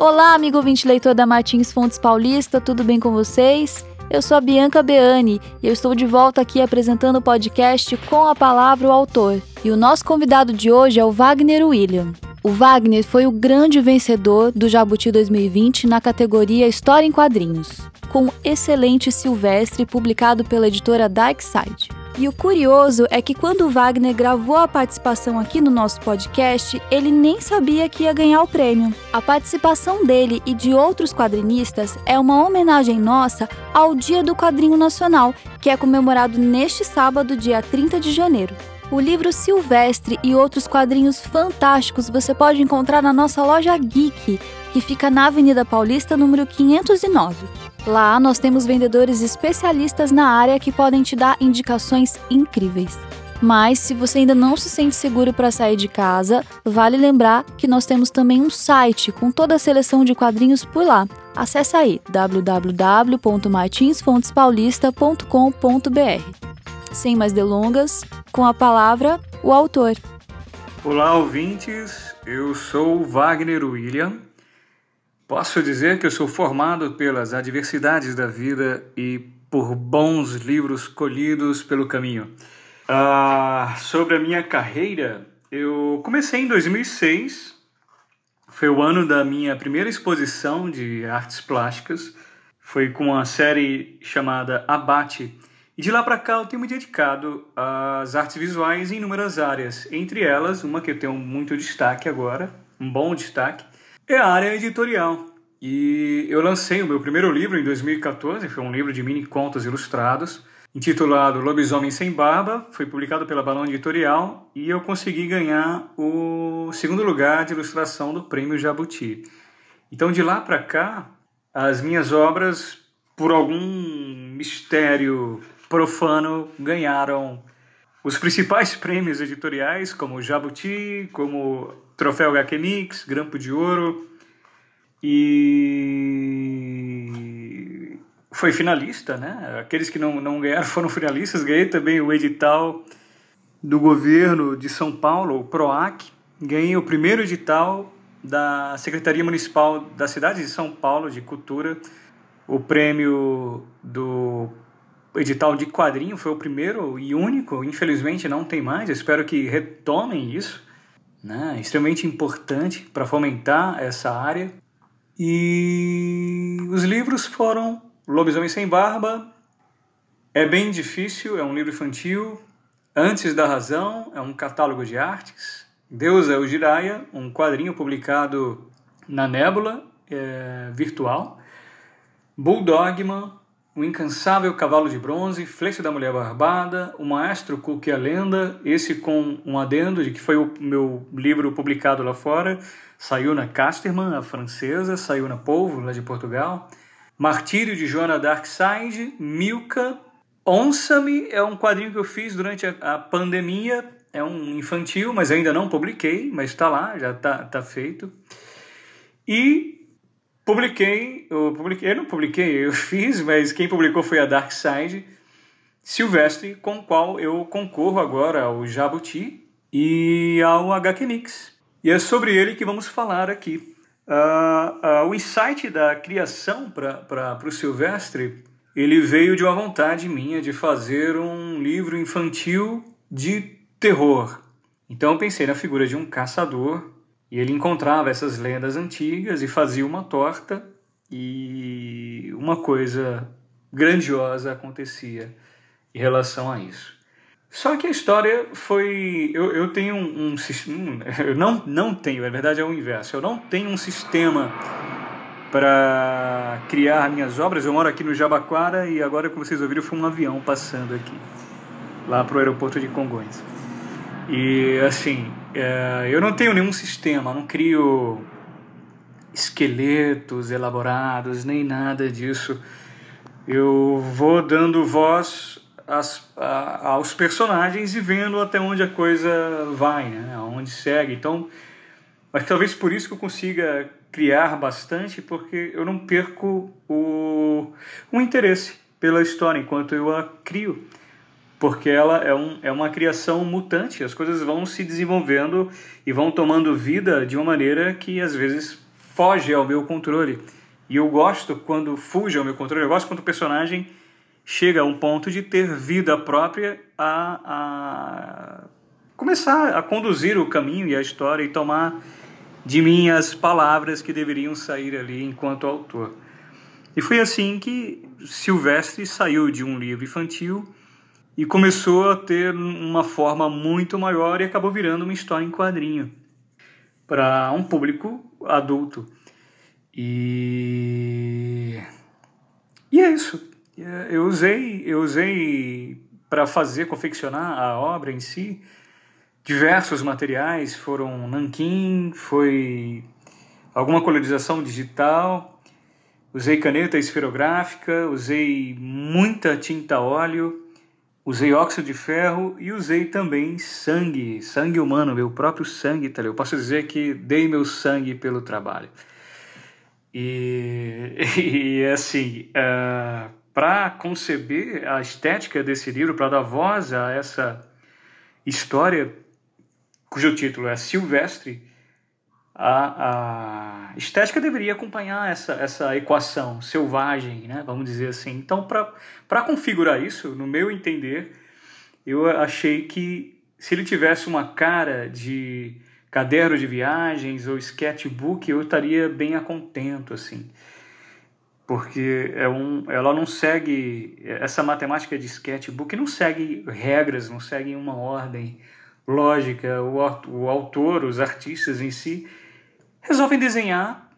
Olá, amigo ouvinte leitor da Martins Fontes Paulista, tudo bem com vocês? Eu sou a Bianca Beani e eu estou de volta aqui apresentando o podcast Com a Palavra o Autor. E o nosso convidado de hoje é o Wagner William. O Wagner foi o grande vencedor do Jabuti 2020 na categoria História em Quadrinhos, com Excelente Silvestre, publicado pela editora Darkside. E o curioso é que quando o Wagner gravou a participação aqui no nosso podcast, ele nem sabia que ia ganhar o prêmio. A participação dele e de outros quadrinistas é uma homenagem nossa ao Dia do Quadrinho Nacional, que é comemorado neste sábado, dia 30 de janeiro. O livro Silvestre e outros quadrinhos fantásticos você pode encontrar na nossa loja Geek, que fica na Avenida Paulista, número 509. Lá nós temos vendedores especialistas na área que podem te dar indicações incríveis. Mas se você ainda não se sente seguro para sair de casa, vale lembrar que nós temos também um site com toda a seleção de quadrinhos por lá. Acesse aí www.martinsfontespaulista.com.br. Sem mais delongas, com a palavra, o autor. Olá, ouvintes. Eu sou Wagner William. Posso dizer que eu sou formado pelas adversidades da vida e por bons livros colhidos pelo caminho. Ah, sobre a minha carreira, eu comecei em 2006. Foi o ano da minha primeira exposição de artes plásticas. Foi com uma série chamada Abate e de lá para cá eu tenho me dedicado às artes visuais em inúmeras áreas. Entre elas, uma que eu tenho muito destaque agora, um bom destaque, é a área editorial. E eu lancei o meu primeiro livro em 2014, foi um livro de mini contos ilustrados, intitulado Lobisomem Sem Barba, foi publicado pela Balão Editorial e eu consegui ganhar o segundo lugar de ilustração do Prêmio Jabuti. Então de lá para cá, as minhas obras, por algum mistério profano ganharam os principais prêmios editoriais, como Jabuti, como Troféu HQ Mix, Grampo de Ouro, e foi finalista, né? Aqueles que não, não ganharam foram finalistas. Ganhei também o edital do governo de São Paulo, o PROAC. Ganhei o primeiro edital da Secretaria Municipal da cidade de São Paulo de Cultura, o prêmio do edital de quadrinho foi o primeiro e único, infelizmente não tem mais, espero que retomem isso, né? extremamente importante para fomentar essa área. E os livros foram Lobisomem Sem Barba, é bem difícil, é um livro infantil, Antes da Razão, é um catálogo de artes, Deus é o Jiraya, um quadrinho publicado na Nébula é, virtual, Bulldogman, o Incansável Cavalo de Bronze, Flecha da Mulher Barbada, O Maestro Cook e a Lenda, esse com um adendo de que foi o meu livro publicado lá fora, saiu na Casterman, a francesa, saiu na Polvo, lá de Portugal. Martírio de Joana Darkside, Milka, Onça-me é um quadrinho que eu fiz durante a, a, pandemia, é um infantil, mas ainda não publiquei, mas está lá, já está tá feito. E Publiquei, eu publiquei, eu não publiquei, eu fiz, mas quem publicou foi a Dark Side Silvestre, com o qual eu concorro agora ao Jabuti e ao HQ Mix. E é sobre ele que vamos falar aqui. Uh, uh, o insight da criação para o Silvestre, ele veio de uma vontade minha de fazer um livro infantil de terror. Então eu pensei na figura de um caçador e ele encontrava essas lendas antigas e fazia uma torta e uma coisa grandiosa acontecia em relação a isso. Só que a história foi. Eu, eu tenho um, um. Eu não, não tenho, na verdade é o inverso. Eu não tenho um sistema para criar minhas obras. Eu moro aqui no Jabaquara e agora, como vocês ouviram, foi um avião passando aqui, lá para o aeroporto de Congonhas. E assim, é, eu não tenho nenhum sistema, não crio esqueletos elaborados, nem nada disso. Eu vou dando voz a, aos personagens e vendo até onde a coisa vai, né? aonde segue. Então, mas talvez por isso que eu consiga criar bastante, porque eu não perco o, o interesse pela história enquanto eu a crio porque ela é, um, é uma criação mutante, as coisas vão se desenvolvendo e vão tomando vida de uma maneira que às vezes foge ao meu controle. E eu gosto quando fuge ao meu controle, eu gosto quando o personagem chega a um ponto de ter vida própria a, a começar a conduzir o caminho e a história e tomar de mim as palavras que deveriam sair ali enquanto autor. E foi assim que Silvestre saiu de um livro infantil e começou a ter uma forma muito maior e acabou virando uma história em quadrinho para um público adulto. E e é isso. Eu usei eu usei para fazer confeccionar a obra em si diversos materiais, foram nanquim, foi alguma colorização digital, usei caneta esferográfica, usei muita tinta óleo, usei óxido de ferro e usei também sangue, sangue humano, meu próprio sangue, tá? eu posso dizer que dei meu sangue pelo trabalho. E, e assim, uh, é, para conceber a estética desse livro, para dar voz a essa história cujo título é Silvestre, a, a estética deveria acompanhar essa, essa equação selvagem, né? vamos dizer assim. Então, para configurar isso, no meu entender, eu achei que se ele tivesse uma cara de caderno de viagens ou sketchbook, eu estaria bem a contento, assim. Porque é um, ela não segue, essa matemática de sketchbook não segue regras, não segue uma ordem lógica, o, o autor, os artistas em si, resolvem desenhar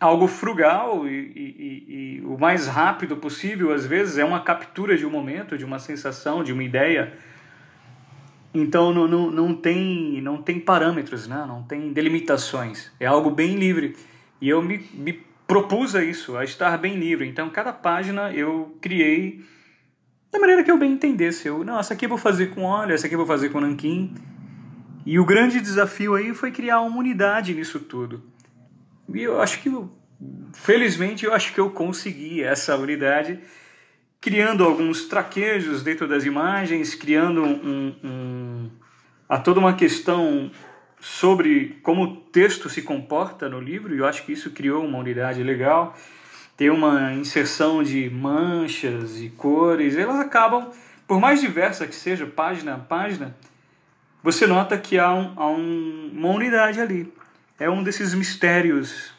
algo frugal e, e, e, o mais rápido possível, às vezes é uma captura de um momento, de uma sensação, de uma ideia. Então não, não, não, tem, não tem parâmetros, né? não tem delimitações, é algo bem livre. E eu me, me propus a isso, a estar bem livre. Então cada página eu criei da maneira que eu bem entendesse. Eu, não, essa aqui eu vou fazer com óleo, essa aqui eu vou fazer com nanquim. E o grande desafio aí foi criar uma unidade nisso tudo. E eu acho que, felizmente, eu acho que eu consegui essa unidade, criando alguns traquejos dentro das imagens, criando um, um, a toda uma questão sobre como o texto se comporta no livro, e eu acho que isso criou uma unidade legal ter uma inserção de manchas e cores, elas acabam, por mais diversa que seja, página a página, você nota que há, um, há um, uma unidade ali. É um desses mistérios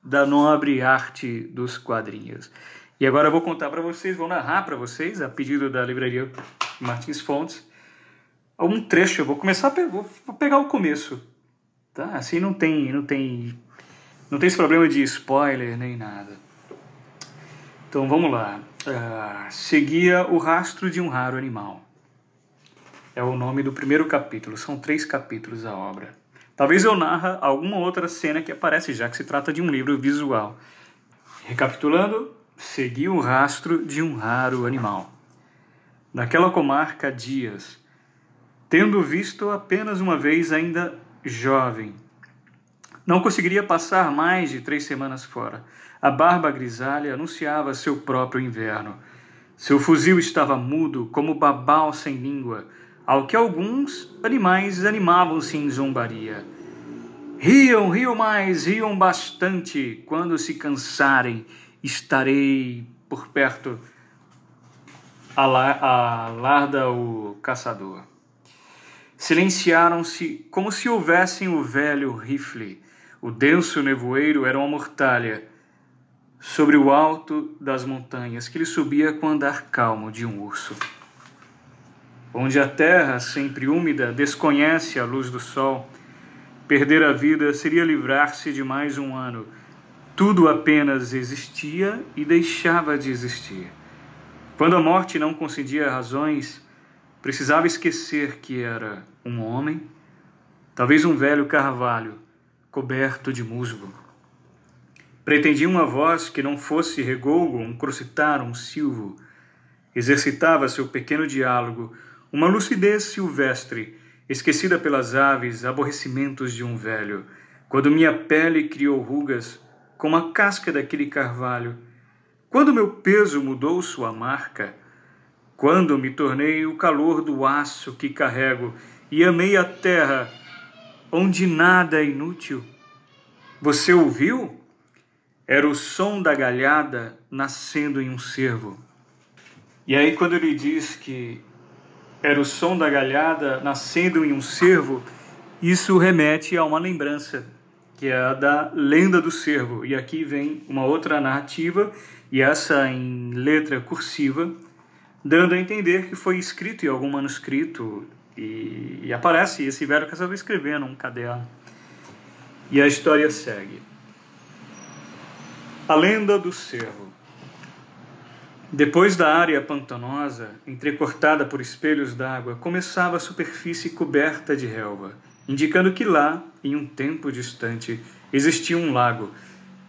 da nobre arte dos quadrinhos. E agora eu vou contar para vocês, vou narrar para vocês, a pedido da livraria Martins Fontes, um trecho. Eu vou começar, vou, vou pegar o começo, tá? Assim não tem, não tem, não tem esse problema de spoiler nem nada. Então vamos lá. Uh, seguia o rastro de um raro animal. É o nome do primeiro capítulo. São três capítulos a obra. Talvez eu narra alguma outra cena que aparece, já que se trata de um livro visual. Recapitulando, seguia o rastro de um raro animal. Naquela comarca, dias, tendo visto apenas uma vez ainda jovem, não conseguiria passar mais de três semanas fora. A barba grisalha anunciava seu próprio inverno. Seu fuzil estava mudo, como babau sem língua, ao que alguns animais animavam-se em zombaria. Riam, riam mais, riam bastante. Quando se cansarem, estarei por perto. Alarda o caçador. Silenciaram-se como se houvessem o velho rifle o denso nevoeiro era uma mortalha sobre o alto das montanhas que ele subia com o andar calmo de um urso. Onde a terra, sempre úmida, desconhece a luz do sol, perder a vida seria livrar-se de mais um ano. Tudo apenas existia e deixava de existir. Quando a morte não concedia razões, precisava esquecer que era um homem, talvez um velho carvalho, coberto de musgo. Pretendia uma voz que não fosse regougo, um crocitar, um silvo. Exercitava seu pequeno diálogo, uma lucidez silvestre, esquecida pelas aves, aborrecimentos de um velho. Quando minha pele criou rugas, como a casca daquele carvalho. Quando meu peso mudou sua marca. Quando me tornei o calor do aço que carrego e amei a terra onde nada é inútil. Você ouviu? Era o som da galhada nascendo em um cervo. E aí, quando ele diz que era o som da galhada nascendo em um cervo, isso remete a uma lembrança, que é a da lenda do cervo. E aqui vem uma outra narrativa, e essa em letra cursiva, dando a entender que foi escrito em algum manuscrito, e, e aparece esse velho caçador escrevendo um caderno. E a história segue. A lenda do cervo. Depois da área pantanosa, entrecortada por espelhos d'água, começava a superfície coberta de relva, indicando que lá, em um tempo distante, existia um lago,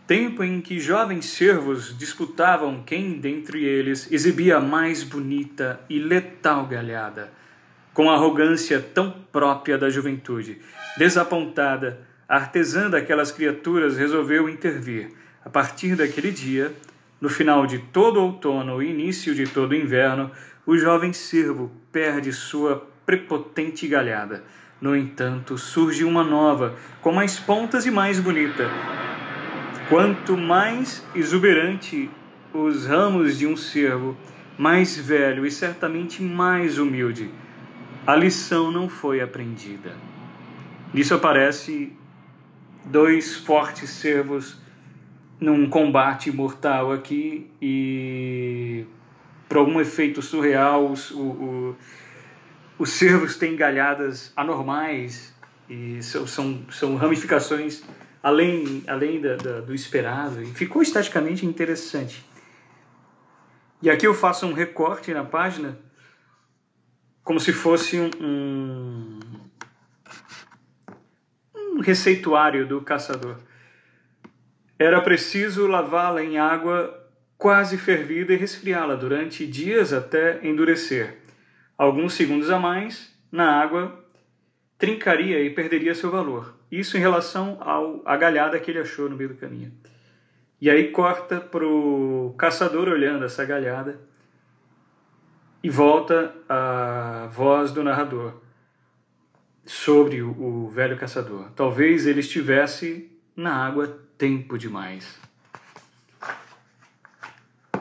tempo em que jovens cervos disputavam quem dentre eles exibia a mais bonita e letal galhada, com a arrogância tão própria da juventude. Desapontada, a artesã daquelas criaturas resolveu intervir. A partir daquele dia, no final de todo outono e início de todo inverno, o jovem cervo perde sua prepotente galhada. No entanto, surge uma nova, com mais pontas e mais bonita. Quanto mais exuberante os ramos de um cervo, mais velho e certamente mais humilde, a lição não foi aprendida. Nisso aparece dois fortes cervos num combate mortal aqui e por algum efeito surreal os, o, o, os cervos têm galhadas anormais e são, são, são ramificações além, além da, da, do esperado e ficou esteticamente interessante. E aqui eu faço um recorte na página como se fosse um, um, um receituário do caçador. Era preciso lavá-la em água quase fervida e resfriá-la durante dias até endurecer. Alguns segundos a mais, na água, trincaria e perderia seu valor. Isso em relação ao, à galhada que ele achou no meio do caminho. E aí corta para o caçador olhando essa galhada e volta a voz do narrador sobre o, o velho caçador. Talvez ele estivesse na água tempo demais.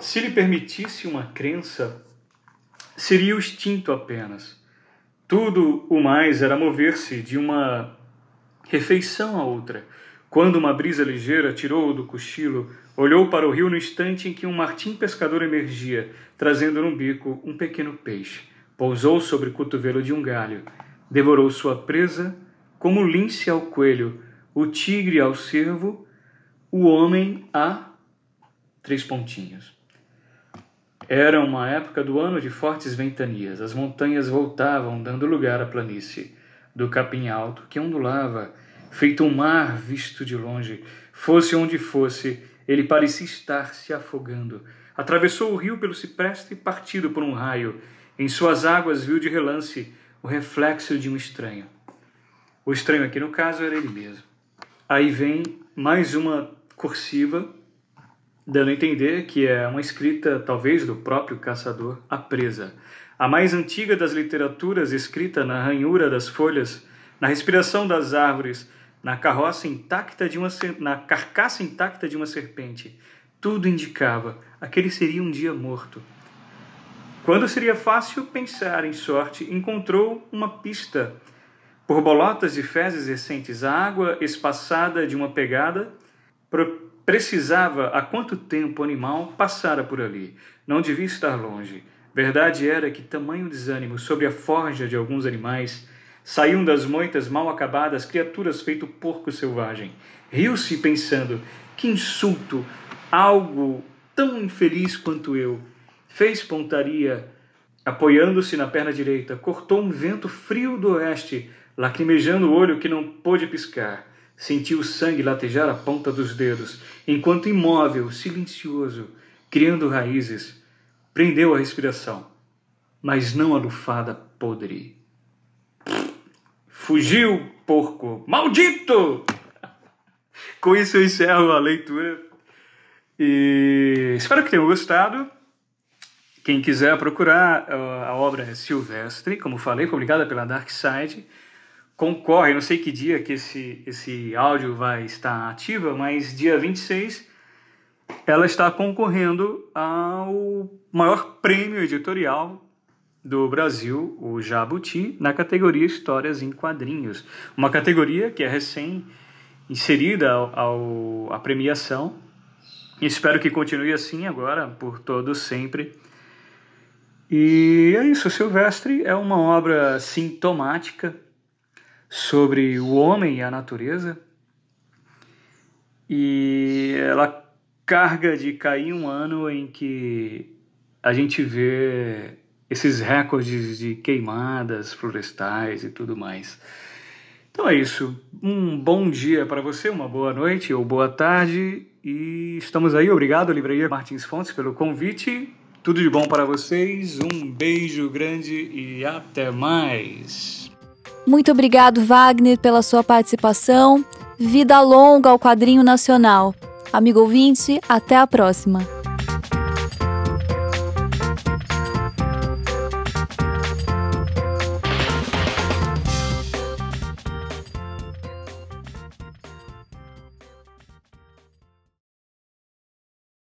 Se lhe permitisse uma crença, seria o instinto apenas. Tudo o mais era mover-se de uma refeição a outra. Quando uma brisa ligeira tirou-o do cochilo, olhou para o rio no instante em que um martim pescador emergia, trazendo no bico um pequeno peixe. Pousou sobre o cotovelo de um galho, devorou sua presa, como lince ao coelho, o tigre ao cervo o homem a três pontinhos. Era uma época do ano de fortes ventanias. As montanhas voltavam, dando lugar à planície do capim alto que ondulava, feito um mar visto de longe. Fosse onde fosse, ele parecia estar se afogando. Atravessou o rio pelo cipreste partido por um raio. Em suas águas viu de relance o reflexo de um estranho. O estranho aqui no caso era ele mesmo. Aí vem mais uma cursiva, dando a entender que é uma escrita, talvez, do próprio caçador, a presa. A mais antiga das literaturas, escrita na ranhura das folhas, na respiração das árvores, na carroça intacta de uma na carcaça intacta de uma serpente, tudo indicava aquele seria um dia morto. Quando seria fácil pensar em sorte, encontrou uma pista. Por bolotas e fezes recentes, a água espaçada de uma pegada precisava há quanto tempo o animal passara por ali. Não devia estar longe. Verdade era que tamanho desânimo sobre a forja de alguns animais saíam das moitas mal acabadas criaturas feito porco selvagem. Riu-se pensando: que insulto! Algo tão infeliz quanto eu. Fez pontaria, apoiando-se na perna direita, cortou um vento frio do oeste, lacrimejando o olho que não pôde piscar. Sentiu o sangue latejar a ponta dos dedos, enquanto imóvel, silencioso, criando raízes, prendeu a respiração, mas não a lufada podre. Fugiu, porco! Maldito! Com isso eu encerro a leitura. E espero que tenham gostado. Quem quiser procurar, a obra é Silvestre, como falei, publicada pela Dark Side concorre, não sei que dia que esse, esse áudio vai estar ativa, mas dia 26 ela está concorrendo ao maior prêmio editorial do Brasil, o Jabuti, na categoria Histórias em Quadrinhos. Uma categoria que é recém inserida ao, ao, à premiação. Espero que continue assim agora, por todo sempre. E é isso, Silvestre é uma obra sintomática sobre o homem e a natureza. E ela carga de cair um ano em que a gente vê esses recordes de queimadas florestais e tudo mais. Então é isso. Um bom dia para você, uma boa noite ou boa tarde. E estamos aí. Obrigado, Livraria Martins Fontes, pelo convite. Tudo de bom para vocês. Um beijo grande e até mais. Muito obrigado, Wagner, pela sua participação. Vida longa ao quadrinho nacional. Amigo ouvinte, até a próxima.